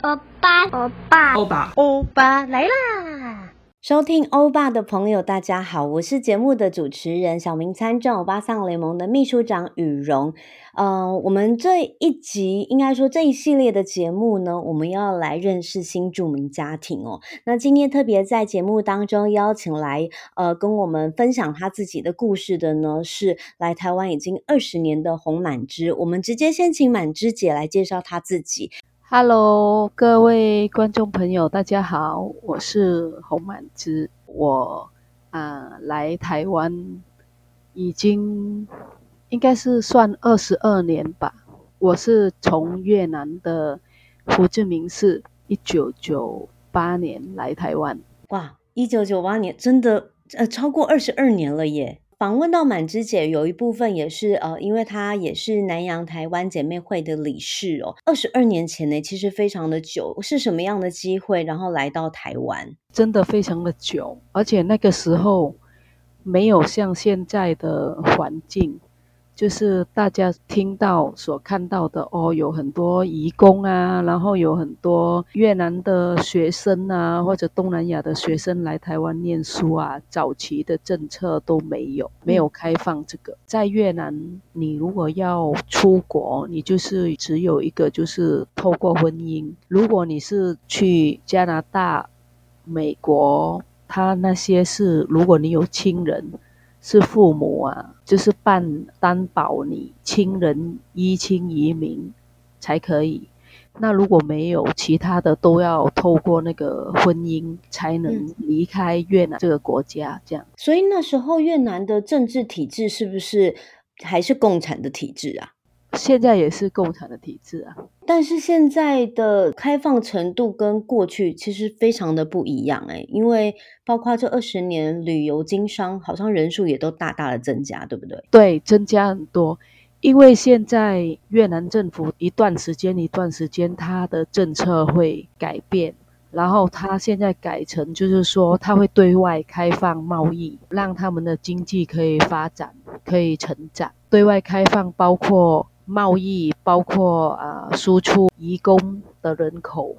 欧巴，欧巴，欧巴，欧巴来啦！收听欧巴的朋友，大家好，我是节目的主持人，小明参政欧巴桑联盟的秘书长雨蓉。嗯、呃，我们这一集应该说这一系列的节目呢，我们要来认识新住民家庭哦。那今天特别在节目当中邀请来，呃，跟我们分享他自己的故事的呢，是来台湾已经二十年的洪满枝。我们直接先请满枝姐来介绍她自己。Hello，各位观众朋友，大家好，我是洪满枝。我啊、呃、来台湾已经应该是算二十二年吧。我是从越南的胡志明市，一九九八年来台湾。哇，一九九八年真的呃超过二十二年了耶。访问到满枝姐，有一部分也是呃，因为她也是南洋台湾姐妹会的理事哦。二十二年前呢，其实非常的久，是什么样的机会，然后来到台湾？真的非常的久，而且那个时候没有像现在的环境。就是大家听到所看到的哦，有很多移工啊，然后有很多越南的学生啊，或者东南亚的学生来台湾念书啊。早期的政策都没有，没有开放这个。在越南，你如果要出国，你就是只有一个，就是透过婚姻。如果你是去加拿大、美国，他那些是，如果你有亲人。是父母啊，就是办担保你亲人依亲移民才可以。那如果没有其他的，都要透过那个婚姻才能离开越南这个国家。这样。所以那时候越南的政治体制是不是还是共产的体制啊？现在也是共产的体制啊，但是现在的开放程度跟过去其实非常的不一样诶，因为包括这二十年旅游经商，好像人数也都大大的增加，对不对？对，增加很多，因为现在越南政府一段时间一段时间，它的政策会改变，然后它现在改成就是说，它会对外开放贸易，让他们的经济可以发展，可以成长。对外开放包括。贸易包括啊，输出移工的人口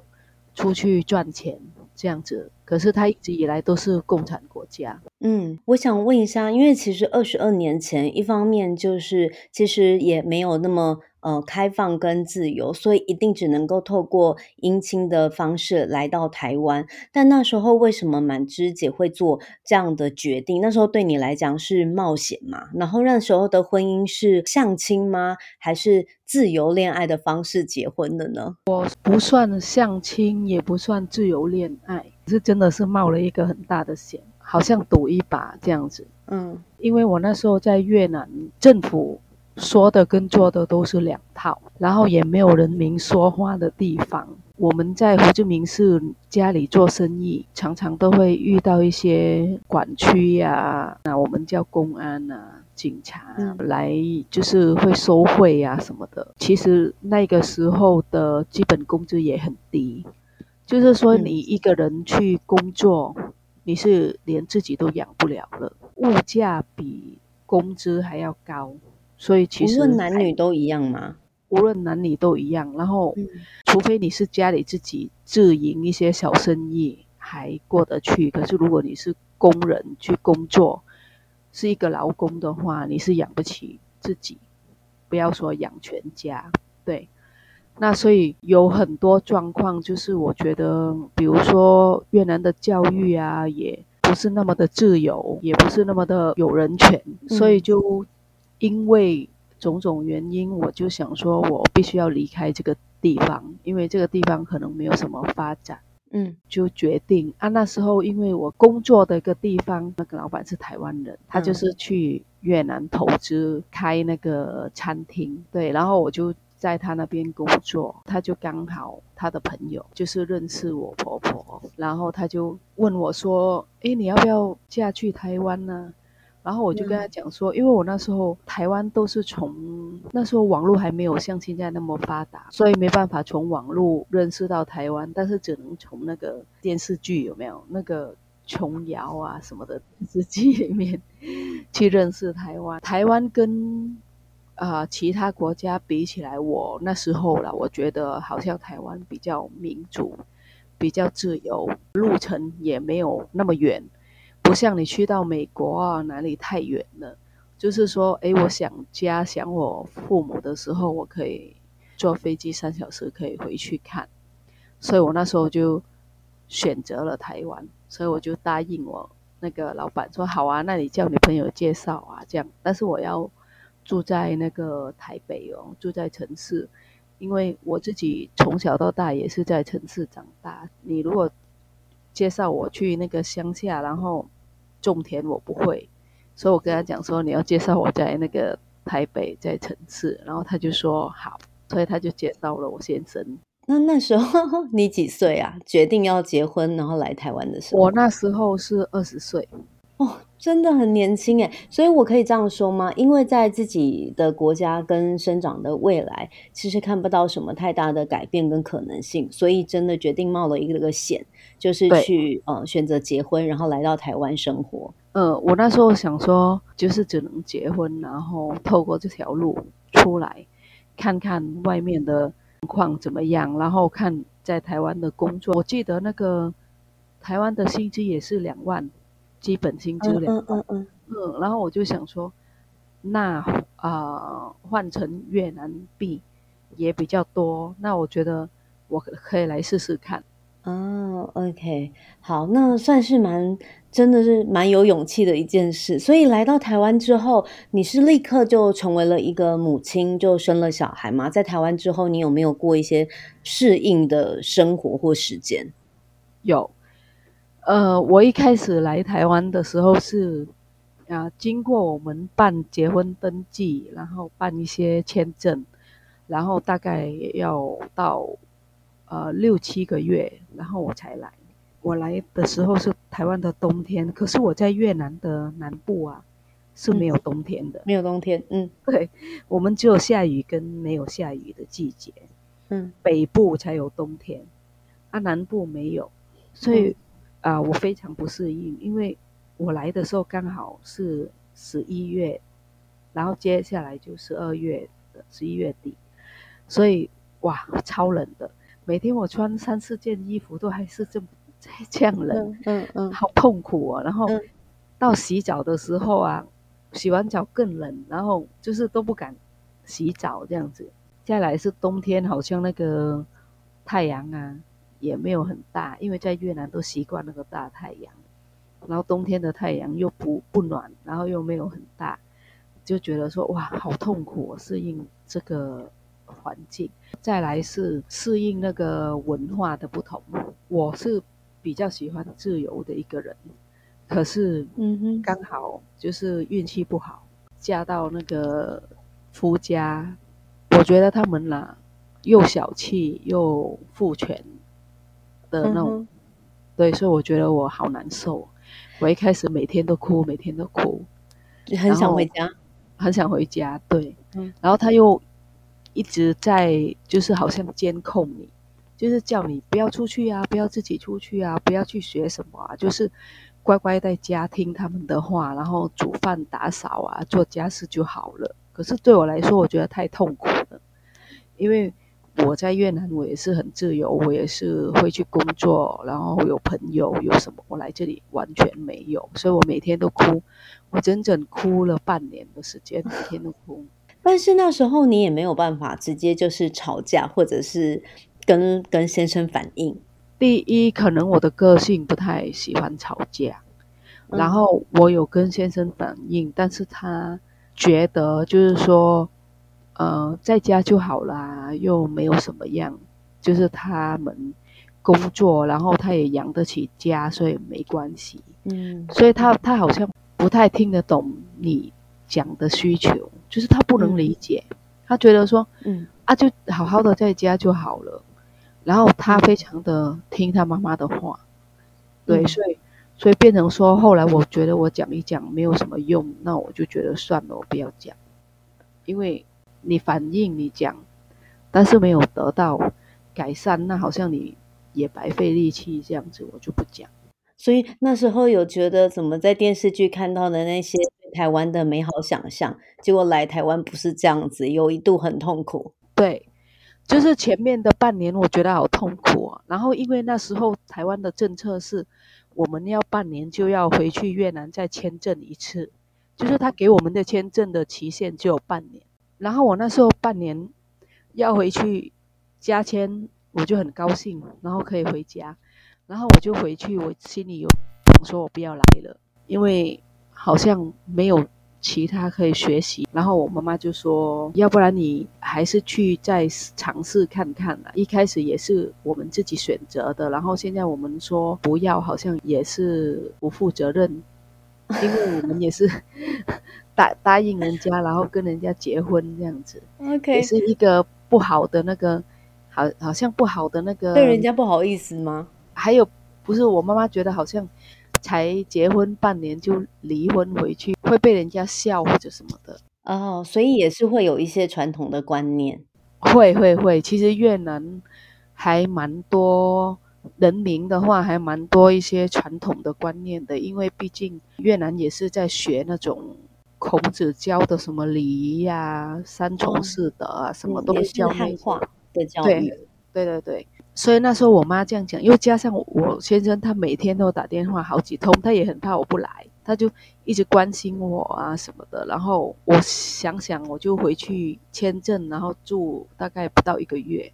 出去赚钱这样子，可是他一直以来都是共产国家。嗯，我想问一下，因为其实二十二年前，一方面就是其实也没有那么。呃，开放跟自由，所以一定只能够透过姻亲的方式来到台湾。但那时候为什么满枝姐会做这样的决定？那时候对你来讲是冒险吗？然后那时候的婚姻是相亲吗？还是自由恋爱的方式结婚的呢？我不算相亲，也不算自由恋爱，是真的是冒了一个很大的险，好像赌一把这样子。嗯，因为我那时候在越南政府。说的跟做的都是两套，然后也没有人民说话的地方。我们在胡志明市家里做生意，常常都会遇到一些管区呀，那我们叫公安啊、警察来，就是会收贿呀什么的。其实那个时候的基本工资也很低，就是说你一个人去工作，你是连自己都养不了了，物价比工资还要高。所以其实无论男女都一样吗？无论男女都一样。然后，嗯、除非你是家里自己自营一些小生意，还过得去。可是如果你是工人去工作，是一个劳工的话，你是养不起自己，不要说养全家。对，那所以有很多状况，就是我觉得，比如说越南的教育啊，也不是那么的自由，也不是那么的有人权，嗯、所以就。因为种种原因，我就想说，我必须要离开这个地方，因为这个地方可能没有什么发展。嗯，就决定啊。那时候，因为我工作的一个地方，那个老板是台湾人，他就是去越南投资开那个餐厅，对，然后我就在他那边工作。他就刚好他的朋友就是认识我婆婆，然后他就问我说：“诶，你要不要嫁去台湾呢？”然后我就跟他讲说，因为我那时候台湾都是从那时候网络还没有像现在那么发达，所以没办法从网络认识到台湾，但是只能从那个电视剧有没有那个琼瑶啊什么的电视剧里面去认识台湾。台湾跟、呃、其他国家比起来，我那时候了，我觉得好像台湾比较民主，比较自由，路程也没有那么远，不像你去到美国啊哪里太远了。就是说，哎，我想家想我父母的时候，我可以坐飞机三小时可以回去看，所以我那时候就选择了台湾，所以我就答应我那个老板说，好啊，那你叫你朋友介绍啊，这样，但是我要住在那个台北哦，住在城市，因为我自己从小到大也是在城市长大，你如果介绍我去那个乡下，然后种田，我不会。所以我跟他讲说，你要介绍我在那个台北，在城市，然后他就说好，所以他就介绍了我先生。那那时候你几岁啊？决定要结婚，然后来台湾的时候，我那时候是二十岁。哦，真的很年轻诶，所以我可以这样说吗？因为在自己的国家跟生长的未来，其实看不到什么太大的改变跟可能性，所以真的决定冒了一个个险，就是去呃选择结婚，然后来到台湾生活。呃，我那时候想说，就是只能结婚，然后透过这条路出来，看看外面的情况怎么样，然后看在台湾的工作。我记得那个台湾的薪资也是两万。基本薪资两万，嗯嗯嗯，嗯，然后我就想说，那啊、呃、换成越南币也比较多，那我觉得我可以来试试看。哦，OK，好，那算是蛮真的是蛮有勇气的一件事。所以来到台湾之后，你是立刻就成为了一个母亲，就生了小孩吗？在台湾之后，你有没有过一些适应的生活或时间？有。呃，我一开始来台湾的时候是，啊，经过我们办结婚登记，然后办一些签证，然后大概要到呃六七个月，然后我才来。我来的时候是台湾的冬天，可是我在越南的南部啊是没有冬天的，没有冬天，嗯，对，我们只有下雨跟没有下雨的季节，嗯，北部才有冬天，啊，南部没有，所以。啊、呃，我非常不适应，因为我来的时候刚好是十一月，然后接下来就十二月的十一月底，所以哇，超冷的，每天我穿三四件衣服都还是这么这样冷，嗯嗯，嗯，好痛苦啊、哦。然后到洗澡的时候啊，洗完澡更冷，然后就是都不敢洗澡这样子。接下来是冬天，好像那个太阳啊。也没有很大，因为在越南都习惯那个大太阳，然后冬天的太阳又不不暖，然后又没有很大，就觉得说哇，好痛苦，适应这个环境。再来是适应那个文化的不同。我是比较喜欢自由的一个人，可是嗯哼，刚好就是运气不好，嫁到那个夫家，我觉得他们呐又小气又父权。的那种、嗯，对，所以我觉得我好难受。我一开始每天都哭，每天都哭，很想回家，很想回家。对、嗯，然后他又一直在，就是好像监控你，就是叫你不要出去啊，不要自己出去啊，不要去学什么啊，就是乖乖在家听他们的话，然后煮饭、打扫啊，做家事就好了。可是对我来说，我觉得太痛苦了，因为。我在越南，我也是很自由，我也是会去工作，然后有朋友，有什么，我来这里完全没有，所以我每天都哭，我整整哭了半年的时间，每天都哭。但是那时候你也没有办法直接就是吵架，或者是跟跟先生反映。第一，可能我的个性不太喜欢吵架，然后我有跟先生反映，但是他觉得就是说。呃，在家就好啦，又没有什么样，就是他们工作，然后他也养得起家，所以没关系。嗯，所以他他好像不太听得懂你讲的需求，就是他不能理解，嗯、他觉得说，嗯啊，就好好的在家就好了。然后他非常的听他妈妈的话，对，所以所以变成说，后来我觉得我讲一讲没有什么用，那我就觉得算了，我不要讲，因为。你反应你讲，但是没有得到改善，那好像你也白费力气这样子，我就不讲。所以那时候有觉得怎么在电视剧看到的那些台湾的美好想象，结果来台湾不是这样子，有一度很痛苦。对，就是前面的半年我觉得好痛苦啊。然后因为那时候台湾的政策是，我们要半年就要回去越南再签证一次，就是他给我们的签证的期限只有半年。然后我那时候半年要回去加签，我就很高兴，然后可以回家。然后我就回去，我心里有想说，我不要来了，因为好像没有其他可以学习。然后我妈妈就说，要不然你还是去再尝试看看啦。一开始也是我们自己选择的，然后现在我们说不要，好像也是不负责任，因为我们也是答答应人家，然后跟人家结婚这样子，OK，也是一个不好的那个，好好像不好的那个，对人家不好意思吗？还有，不是我妈妈觉得好像才结婚半年就离婚回去，会被人家笑或者什么的哦，所以也是会有一些传统的观念。会会会，其实越南还蛮多人民的话，还蛮多一些传统的观念的，因为毕竟越南也是在学那种孔子教的什么礼仪呀、啊、三从四德啊，哦、什么都是教汉化的教育。对对对对。所以那时候我妈这样讲，又加上我先生，他每天都打电话好几通，他也很怕我不来，他就一直关心我啊什么的。然后我想想，我就回去签证，然后住大概不到一个月，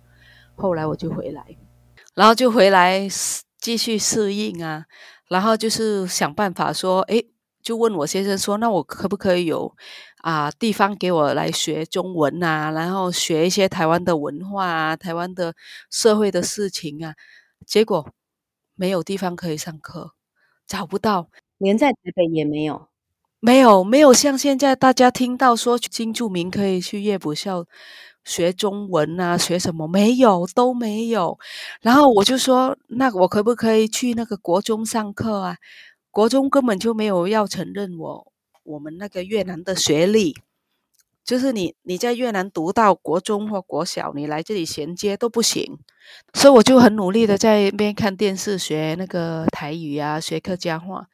后来我就回来，然后就回来继续适应啊，然后就是想办法说，哎，就问我先生说，那我可不可以有？啊，地方给我来学中文啊，然后学一些台湾的文化啊，台湾的社会的事情啊，结果没有地方可以上课，找不到，连在台北也没有，没有没有像现在大家听到说新住民可以去夜补校学中文啊，学什么没有都没有，然后我就说，那我可不可以去那个国中上课啊？国中根本就没有要承认我。我们那个越南的学历，就是你你在越南读到国中或国小，你来这里衔接都不行。所以我就很努力的在那边看电视学那个台语啊，学客家话。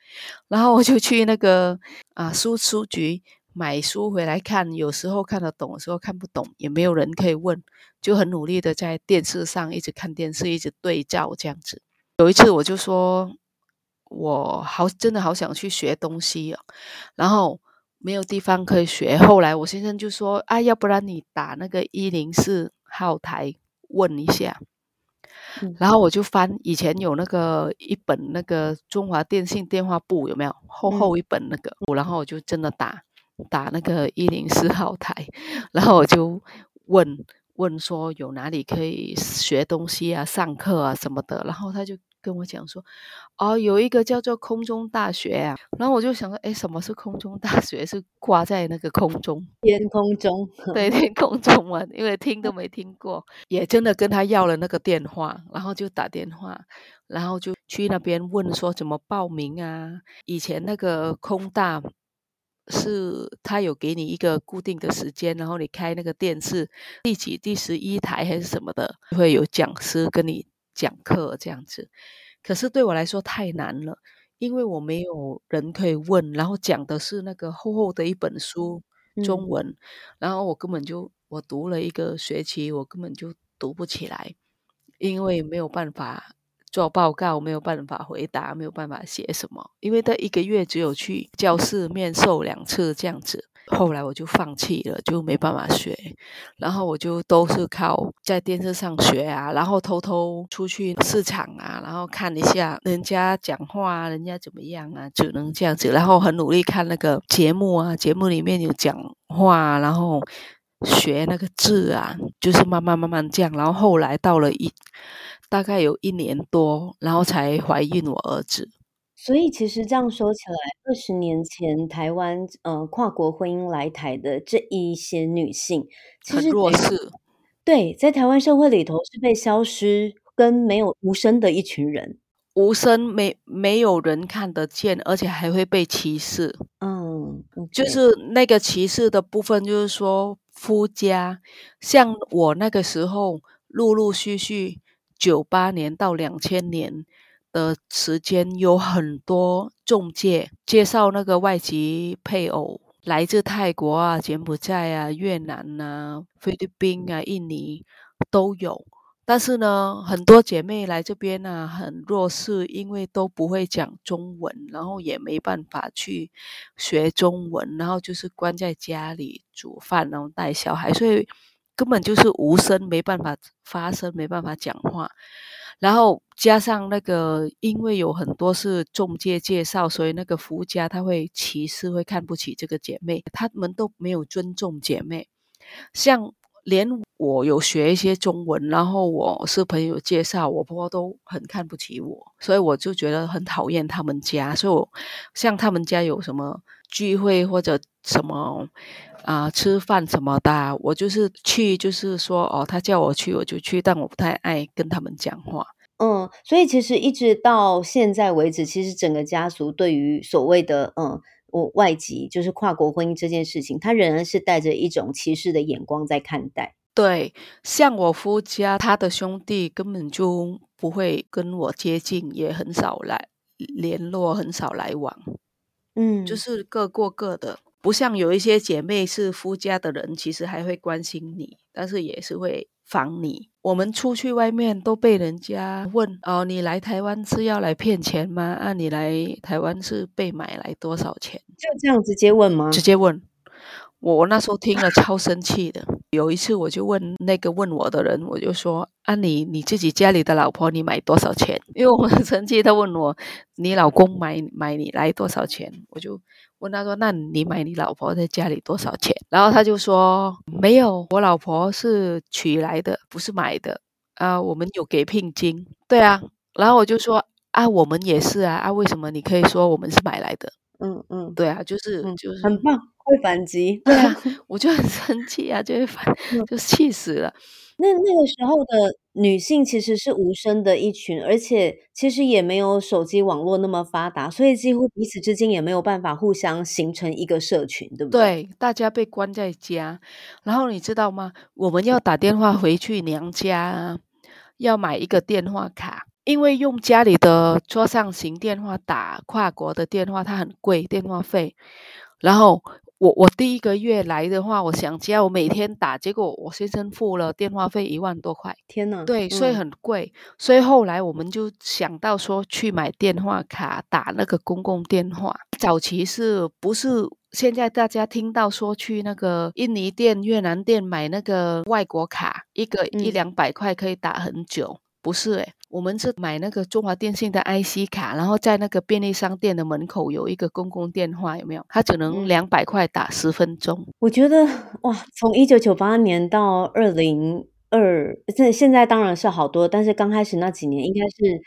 然后我就去那个啊书书局买书回来看，有时候看得懂，有时候看不懂，也没有人可以问，就很努力的在电视上一直看电视，一直对照这样子。有一次我就说。我好，真的好想去学东西哦，然后没有地方可以学。后来我先生就说：“啊，要不然你打那个一零四号台问一下。”嗯，然后我就翻以前有那个一本那个中华电信电话簿，有没有厚厚一本那个？嗯，然后我就真的打打那个一零四号台，然后我就问问说有哪里可以学东西啊、上课啊什么的，然后他就。跟我讲说，哦，有一个叫做空中大学啊，然后我就想说，哎，什么是空中大学？是挂在那个空中，天空中，对，天空中嘛，因为听都没听过，也真的跟他要了那个电话，然后就打电话，然后就去那边问说怎么报名啊？以前那个空大是他有给你一个固定的时间，然后你开那个电视第几第十一台还是什么的，会有讲师跟你。讲课这样子，可是对我来说太难了，因为我没有人可以问，然后讲的是那个厚厚的一本书中文，嗯、然后我根本就我读了一个学期，我根本就读不起来，因为没有办法做报告，没有办法回答，没有办法写什么，因为他一个月只有去教室面授两次这样子。后来我就放弃了，就没办法学，然后我就都是靠在电视上学啊，然后偷偷出去市场啊，然后看一下人家讲话啊，人家怎么样啊，只能这样子，然后很努力看那个节目啊，节目里面有讲话，然后学那个字啊，就是慢慢慢慢这样，然后后来到了一大概有一年多，然后才怀孕我儿子。所以其实这样说起来，二十年前台湾呃跨国婚姻来台的这一些女性，其实很弱势。对，在台湾社会里头是被消失跟没有无声的一群人，无声没没有人看得见，而且还会被歧视。嗯.就是那个歧视的部分，就是说夫家，像我那个时候陆陆续续九八年到两千年。的时间，有很多中介介绍那个外籍配偶，来自泰国啊、柬埔寨啊、越南啊、菲律宾啊、印尼都有。但是呢，很多姐妹来这边呢、啊，很弱势，因为都不会讲中文，然后也没办法去学中文，然后就是关在家里煮饭，然后带小孩，所以根本就是无声，没办法发声，没办法讲话。然后加上那个，因为有很多是中介介绍，所以那个夫家他会歧视，会看不起这个姐妹，他们都没有尊重姐妹，像。连我有学一些中文，然后我是朋友介绍，我婆婆都很看不起我，所以我就觉得很讨厌他们家。所以我像他们家有什么聚会或者什么啊、吃饭什么的，我就是去，就是说哦，他叫我去我就去，但我不太爱跟他们讲话。嗯，所以其实一直到现在为止，其实整个家族对于所谓的嗯。我外籍就是跨国婚姻这件事情，他仍然是带着一种歧视的眼光在看待。对，像我夫家，他的兄弟根本就不会跟我接近，也很少来联络，很少来往。嗯，就是各过各的，不像有一些姐妹是夫家的人，其实还会关心你，但是也是会。防你，我们出去外面都被人家问哦，你来台湾是要来骗钱吗？啊，你来台湾是被买来多少钱？就这样直接问吗？直接问。我我那时候听了超生气的。有一次我就问那个问我的人，我就说啊，你你自己家里的老婆你买多少钱？因为我很生气，他问我你老公买买你来多少钱？我就问他说，那你买你老婆在家里多少钱？然后他就说没有，我老婆是娶来的，不是买的啊。我们有给聘金，对啊。然后我就说啊，我们也是啊啊，为什么你可以说我们是买来的？嗯嗯，对啊，就是、嗯、就是很棒。会反击，对啊，我就很生气啊，就会反，就气死了。那那个时候的女性其实是无声的一群，而且其实也没有手机网络那么发达，所以几乎彼此之间也没有办法互相形成一个社群，对不对？对，大家被关在家，然后你知道吗？我们要打电话回去娘家啊，要买一个电话卡，因为用家里的桌上型电话打跨国的电话，它很贵，电话费，然后。我我第一个月来的话，我想家，我每天打，结果我先生付了电话费一万多块，天呐，对，所以很贵，嗯，所以后来我们就想到说去买电话卡，打那个公共电话。早期是不是现在大家听到说去那个印尼店、越南店买那个外国卡，一个一两百块可以打很久？嗯不是诶，我们是买那个中华电信的 IC 卡，然后在那个便利商店的门口有一个公共电话，有没有？它只能两百块打十分钟。我觉得哇，从一九九八年到二零二，这现在当然是好多，但是刚开始那几年应该是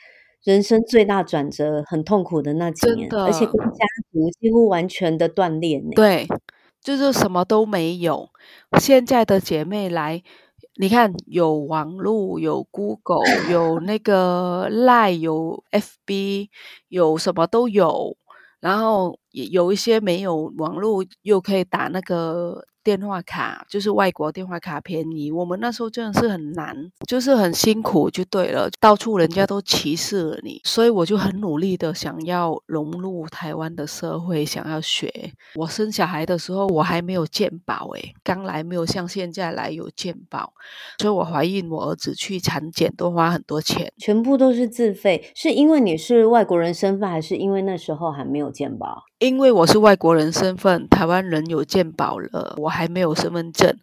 人生最大转折、很痛苦的那几年，而且跟家族几乎完全的断裂。对，就是什么都没有。现在的姐妹来。你看，有网络，有 Google，有那个 Line，有 FB，有什么都有，然后也有一些没有网络，又可以打那个。电话卡就是外国电话卡便宜，我们那时候真的是很难，就是很辛苦就对了，到处人家都歧视了你，所以我就很努力的想要融入台湾的社会，想要学。我生小孩的时候我还没有健保诶，刚来没有像现在来有健保，所以我怀孕我儿子去产检都花很多钱，全部都是自费，是因为你是外国人身份，还是因为那时候还没有健保？因为我是外国人身份，台湾人有健保了，我还没有身份证。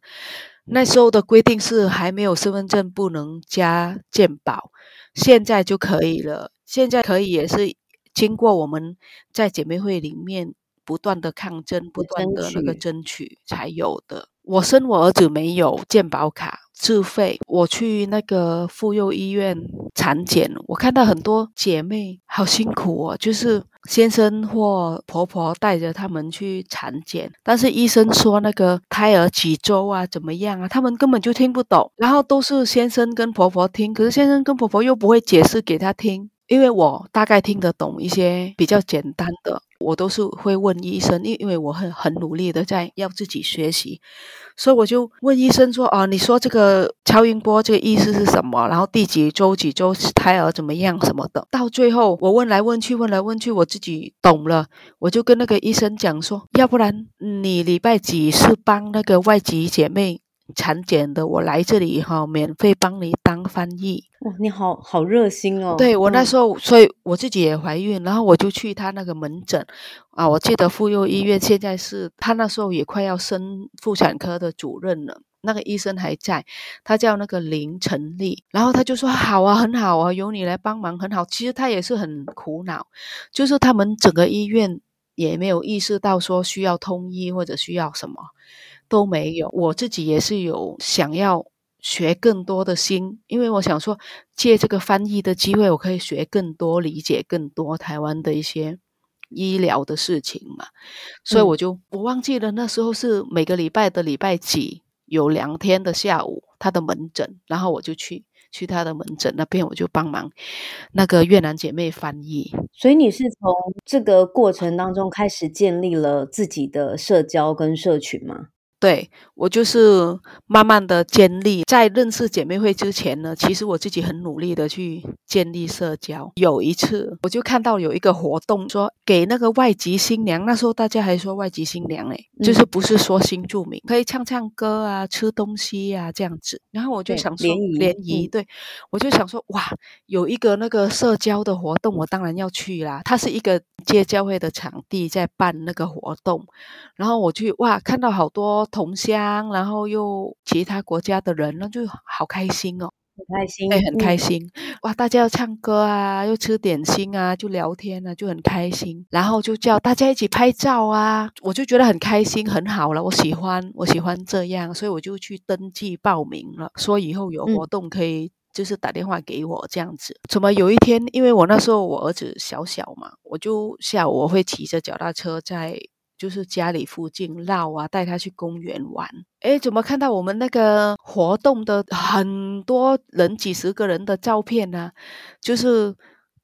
那时候的规定是还没有身份证不能加健保，现在就可以了。现在可以也是经过我们在姐妹会里面不断的抗争，不断的那个争取才有的。我生我儿子没有健保卡。自费，我去那个妇幼医院产检，我看到很多姐妹好辛苦哦，就是先生或婆婆带着他们去产检，但是医生说那个胎儿几周啊，怎么样啊，他们根本就听不懂，然后都是先生跟婆婆听，可是先生跟婆婆又不会解释给他听。因为我大概听得懂一些比较简单的，我都是会问医生，因因为我很很努力的在要自己学习，所以我就问医生说：“啊，你说这个超音波这个意思是什么？然后第几周几周胎儿怎么样什么的？”到最后我问来问去，问来问去，我自己懂了，我就跟那个医生讲说：“要不然你礼拜几是帮那个外籍姐妹？”产检的，我来这里哈，免费帮你当翻译。哇，你好好热心哦！对，我那时候，嗯、所以我自己也怀孕，然后我就去他那个门诊啊。我记得妇幼医院现在是他那时候也快要升妇产科的主任了，那个医生还在，他叫那个林成立，然后他就说好啊，很好啊，由你来帮忙很好。其实他也是很苦恼，就是他们整个医院也没有意识到说需要通医或者需要什么。都没有，我自己也是有想要学更多的心，因为我想说借这个翻译的机会，我可以学更多，理解更多台湾的一些医疗的事情嘛。所以我就我忘记了那时候是每个礼拜的礼拜几有两天的下午他的门诊，然后我就去去他的门诊那边，我就帮忙那个越南姐妹翻译。所以你是从这个过程当中开始建立了自己的社交跟社群吗？对，我就是慢慢的建立，在认识姐妹会之前呢，其实我自己很努力的去建立社交。有一次，我就看到有一个活动，说给那个外籍新娘，那时候大家还说外籍新娘诶，就是不是说新住民，可以唱唱歌啊，吃东西啊这样子。然后我就想说联谊，联谊，对，我就想说哇，有一个那个社交的活动，我当然要去啦。它是一个街教会的场地在办那个活动，然后我去哇，看到好多。同乡，然后又其他国家的人，那就好开心哦，很开心，对，很开心，嗯、哇！大家要唱歌啊，又吃点心啊，就聊天啊，就很开心。然后就叫大家一起拍照啊，我就觉得很开心，很好了。我喜欢，我喜欢这样，所以我就去登记报名了，说以后有活动可以就是打电话给我这样子。怎么有一天，因为我那时候我儿子小小嘛，我就下午我会骑着脚踏车在。就是家里附近绕啊，带他去公园玩。诶，怎么看到我们那个活动的很多人，几十个人的照片呢、啊？就是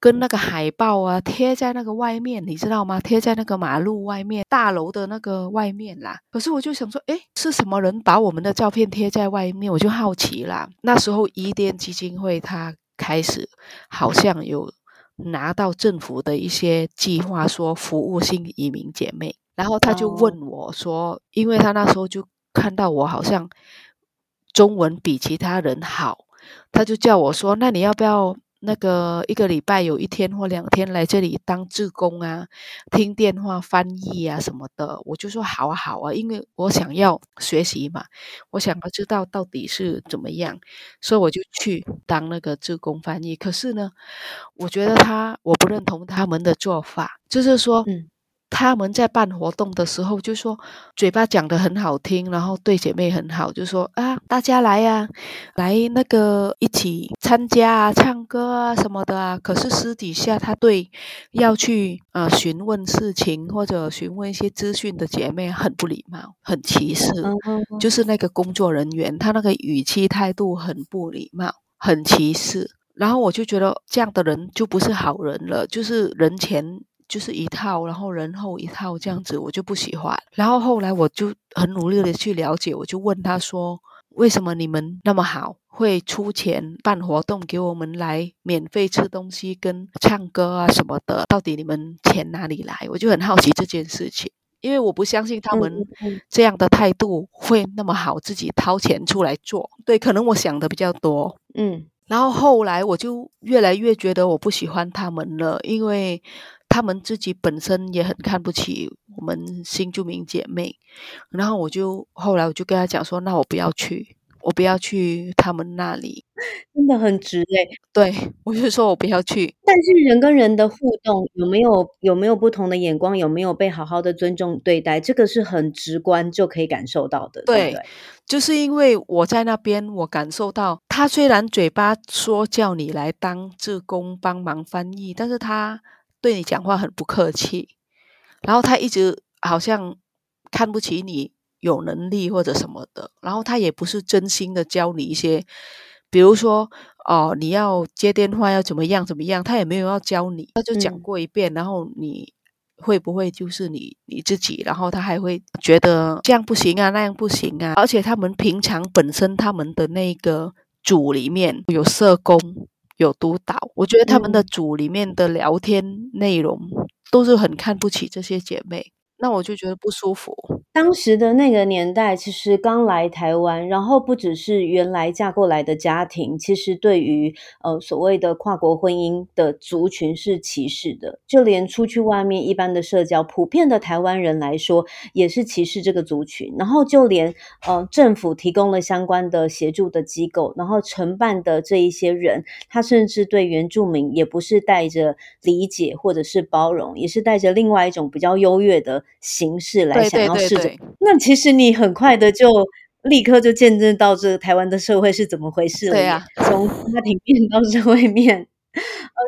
跟那个海报啊贴在那个外面，你知道吗？贴在那个马路外面大楼的那个外面啦。可是我就想说，诶，是什么人把我们的照片贴在外面？我就好奇啦。那时候伊甸基金会他开始好像有拿到政府的一些计划，说服务性移民姐妹。然后他就问我说：“因为他那时候就看到我好像中文比其他人好，他就叫我说：‘那你要不要那个一个礼拜有一天或两天来这里当志工啊，听电话翻译啊什么的？’我就说：‘好啊，好啊，因为我想要学习嘛，我想要知道到底是怎么样，所以我就去当那个志工翻译。可是呢，我觉得他我不认同他们的做法，就是说，嗯。”他们在办活动的时候，就说嘴巴讲得很好听，然后对姐妹很好，就说啊，大家来呀、啊，来那个一起参加啊，唱歌啊什么的啊。可是私底下，他对要去啊、呃、询问事情或者询问一些资讯的姐妹很不礼貌，很歧视。就是那个工作人员，他那个语气态度很不礼貌，很歧视。然后我就觉得这样的人就不是好人了，就是人前。就是一套，然后人后一套这样子，我就不喜欢。然后后来我就很努力的去了解，我就问他说：“为什么你们那么好，会出钱办活动给我们来免费吃东西跟唱歌啊什么的？到底你们钱哪里来？”我就很好奇这件事情，因为我不相信他们这样的态度会那么好，自己掏钱出来做。对，可能我想的比较多。嗯，然后后来我就越来越觉得我不喜欢他们了，因为。他们自己本身也很看不起我们新住民姐妹，然后我就后来我就跟他讲说，那我不要去，我不要去他们那里，真的很直诶。对，我就说我不要去。但是人跟人的互动有没有有没有不同的眼光，有没有被好好的尊重对待，这个是很直观就可以感受到的。对，对，就是因为我在那边，我感受到他虽然嘴巴说叫你来当志工帮忙翻译，但是他。对你讲话很不客气，然后他一直好像看不起你有能力或者什么的，然后他也不是真心的教你一些，比如说哦，你要接电话要怎么样怎么样，他也没有要教你，他就讲过一遍，嗯、然后你会不会就是你你自己，然后他还会觉得这样不行啊，那样不行啊，而且他们平常本身他们的那个组里面有社工有督导，我觉得他们的组里面的聊天内容都是很看不起这些姐妹。那我就觉得不舒服。当时的那个年代，其实刚来台湾，然后不只是原来嫁过来的家庭，其实对于呃所谓的跨国婚姻的族群是歧视的。就连出去外面一般的社交，普遍的台湾人来说，也是歧视这个族群。然后就连呃政府提供了相关的协助的机构，然后承办的这一些人，他甚至对原住民也不是带着理解或者是包容，也是带着另外一种比较优越的。形式来想要试着，那其实你很快的就立刻就见证到这个台湾的社会是怎么回事了。对啊，从家庭面到社会面。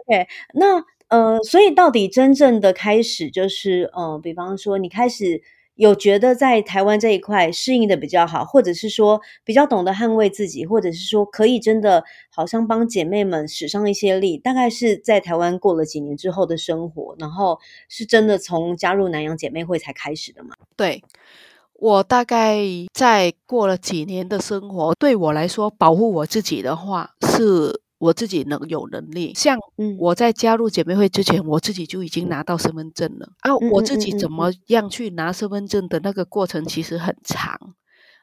OK，那呃，所以到底真正的开始就是，呃，比方说你开始。有觉得在台湾这一块适应的比较好，或者是说比较懂得捍卫自己，或者是说可以真的好像帮姐妹们使上一些力，大概是在台湾过了几年之后的生活，然后是真的从加入南洋姐妹会才开始的吗？对，我大概在过了几年的生活，对我来说，保护我自己的话是。我自己能有能力，像我在加入姐妹会之前，我自己就已经拿到身份证了啊！我自己怎么样去拿身份证的那个过程其实很长，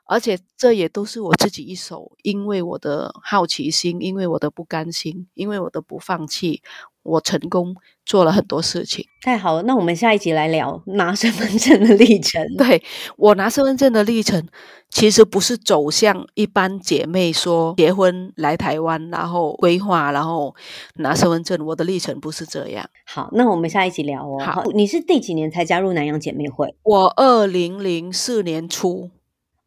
而且这也都是我自己一手，因为我的好奇心，因为我的不甘心，因为我的不放弃。我成功做了很多事情，太好了。那我们下一集来聊拿身份证的历程。对，我拿身份证的历程，其实不是走向一般姐妹说结婚来台湾，然后规划，然后拿身份证。我的历程不是这样。好，那我们下一集聊哦。好，你是第几年才加入南洋姐妹会？我二零零四年初。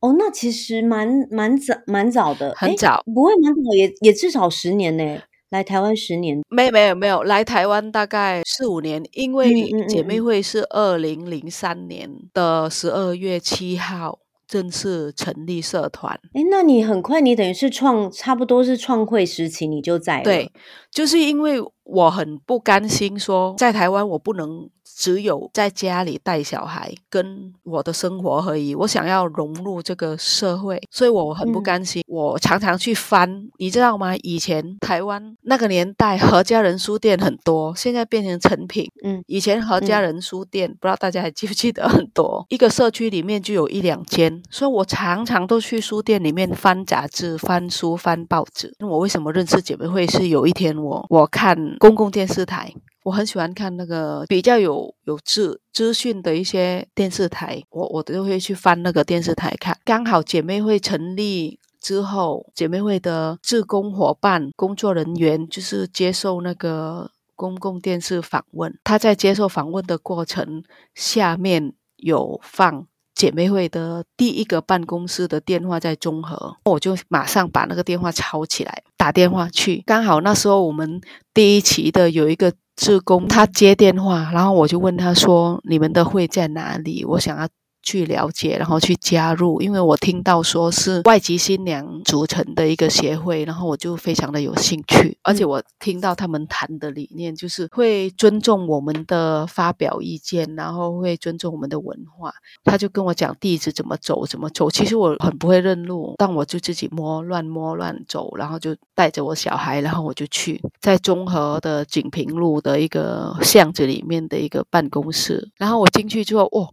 哦，那其实蛮蛮早，蛮早的，很早，不会蛮早，也也至少十年呢。来台湾十年，没有没有没有，来台湾大概四五年，因为姐妹会是二零零三年的十二月七号正式成立社团。哎，那你很快，你等于是创，差不多是创会时期你就在了。对，就是因为我很不甘心说在台湾我不能。只有在家里带小孩，跟我的生活而已。我想要融入这个社会，所以我很不甘心。嗯、我常常去翻，你知道吗？以前台湾那个年代，何家人书店很多，现在变成成品。嗯，以前何家人书店，嗯、不知道大家还记不记得？很多一个社区里面就有一两间，所以我常常都去书店里面翻杂志、翻书、翻报纸。那我为什么认识姐妹会？是有一天我我看公共电视台。我很喜欢看那个比较有有资资讯的一些电视台，我我都会去翻那个电视台看。刚好姐妹会成立之后，姐妹会的志工伙伴、工作人员就是接受那个公共电视访问。他在接受访问的过程，下面有放姐妹会的第一个办公室的电话在中和，我就马上把那个电话抄起来，打电话去。刚好那时候我们第一期的有一个。志工他接电话，然后我就问他说：“你们的会在哪里？我想要。”去了解，然后去加入，因为我听到说是外籍新娘组成的一个协会，然后我就非常的有兴趣，而且我听到他们谈的理念就是会尊重我们的发表意见，然后会尊重我们的文化。他就跟我讲地址怎么走，怎么走。其实我很不会认路，但我就自己摸乱摸乱走，然后就带着我小孩，然后我就去在中和的锦屏路的一个巷子里面的一个办公室，然后我进去之后，哦。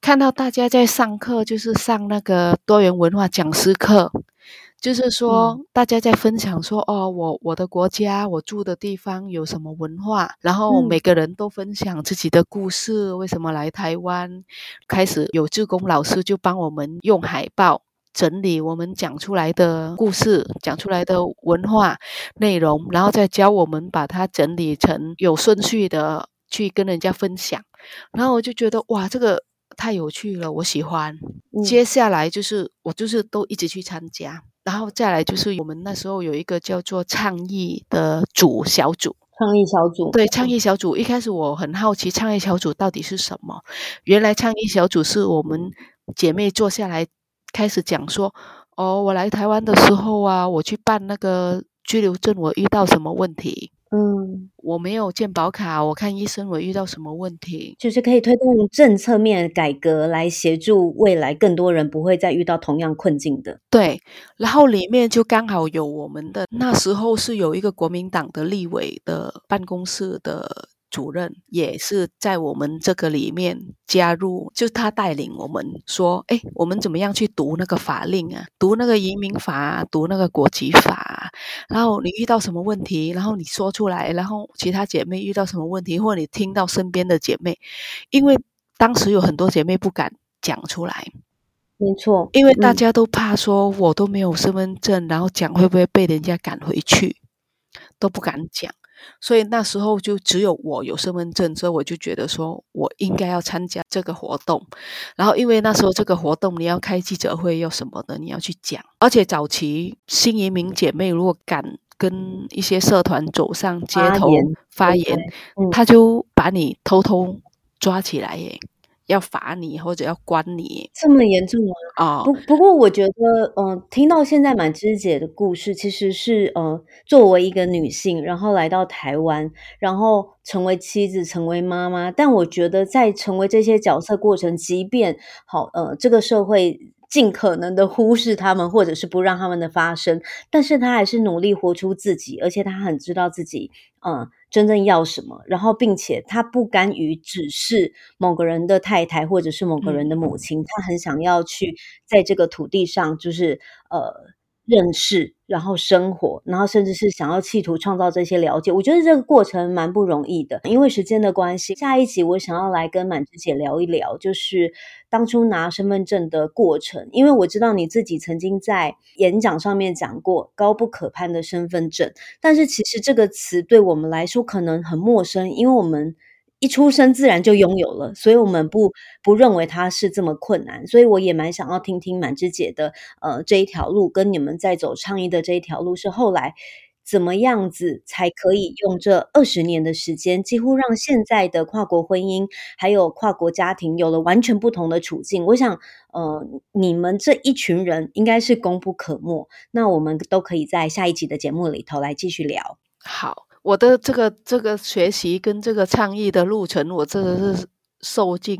看到大家在上课，就是上那个多元文化讲师课，就是说大家在分享说，哦，我我的国家，我住的地方有什么文化，然后每个人都分享自己的故事，为什么来台湾，开始有志工老师就帮我们用海报整理我们讲出来的故事，讲出来的文化内容，然后再教我们把它整理成有顺序的去跟人家分享，然后我就觉得哇，这个。太有趣了，我喜欢。嗯、接下来就是我就是都一直去参加，然后再来就是我们那时候有一个叫做倡议的组小组，倡议小组。对，倡议小组。一开始我很好奇倡议小组到底是什么，原来倡议小组是我们姐妹坐下来开始讲说，哦，我来台湾的时候啊，我去办那个。居留证我遇到什么问题？嗯，我没有健保卡，我看医生我遇到什么问题？就是可以推动政策面改革来协助未来更多人不会再遇到同样困境的。对，然后里面就刚好有我们的，那时候是有一个国民党的立委的办公室的。主任也是在我们这个里面加入，就是他带领我们说：“哎，我们怎么样去读那个法令啊？读那个移民法，读那个国籍法。然后你遇到什么问题，然后你说出来。然后其他姐妹遇到什么问题，或者你听到身边的姐妹，因为当时有很多姐妹不敢讲出来，没错，因为大家都怕说我都没有身份证，然后讲会不会被人家赶回去，都不敢讲。”所以那时候就只有我有身份证，所以我就觉得说我应该要参加这个活动。然后因为那时候这个活动你要开记者会要什么的，你要去讲。而且早期新移民姐妹如果敢跟一些社团走上街头发言，他就把你偷偷抓起来耶。要罚你或者要关你，这么严重吗？啊、哦，不不过我觉得，嗯、呃，听到现在满枝姐的故事，其实是呃，作为一个女性，然后来到台湾，然后成为妻子，成为妈妈。但我觉得，在成为这些角色过程，即便好，呃，这个社会尽可能的忽视他们，或者是不让他们的发生，但是他还是努力活出自己，而且他很知道自己，嗯、呃。真正要什么，然后并且他不甘于只是某个人的太太或者是某个人的母亲，他很想要去在这个土地上，就是呃。认识，然后生活，然后甚至是想要企图创造这些了解，我觉得这个过程蛮不容易的。因为时间的关系，下一集我想要来跟满枝姐聊一聊，就是当初拿身份证的过程。因为我知道你自己曾经在演讲上面讲过“高不可攀的身份证”，但是其实这个词对我们来说可能很陌生，因为我们。一出生自然就拥有了，所以我们不不认为它是这么困难，所以我也蛮想要听听满枝姐的呃这一条路，跟你们在走倡议的这一条路是后来怎么样子才可以用这二十年的时间，几乎让现在的跨国婚姻还有跨国家庭有了完全不同的处境。我想，呃，你们这一群人应该是功不可没，那我们都可以在下一集的节目里头来继续聊。好。我的这个这个学习跟这个倡议的路程，我真的是受尽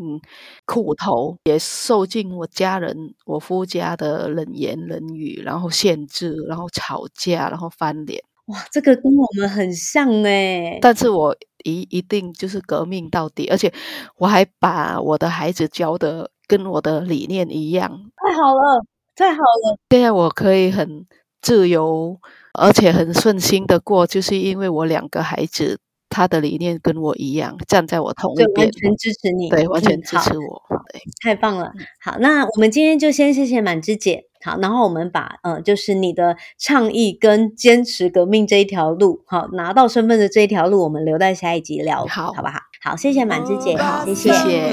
苦头，也受尽我家人、我夫家的冷言冷语，然后限制，然后吵架，然后翻脸。哇，这个跟我们很像诶。但是我一一定就是革命到底，而且我还把我的孩子教的跟我的理念一样。太好了，太好了！现在我可以很自由。而且很顺心的过，就是因为我两个孩子，他的理念跟我一样，站在我同一边，完全支持你，对，完全支持我，对，太棒了。好，那我们今天就先谢谢满枝姐，好，然后我们把呃，就是你的倡议跟坚持革命这一条路，好，拿到身份的这一条路，我们留在下一集聊，好，好不好？好，谢谢满枝姐，好，谢谢。谢谢。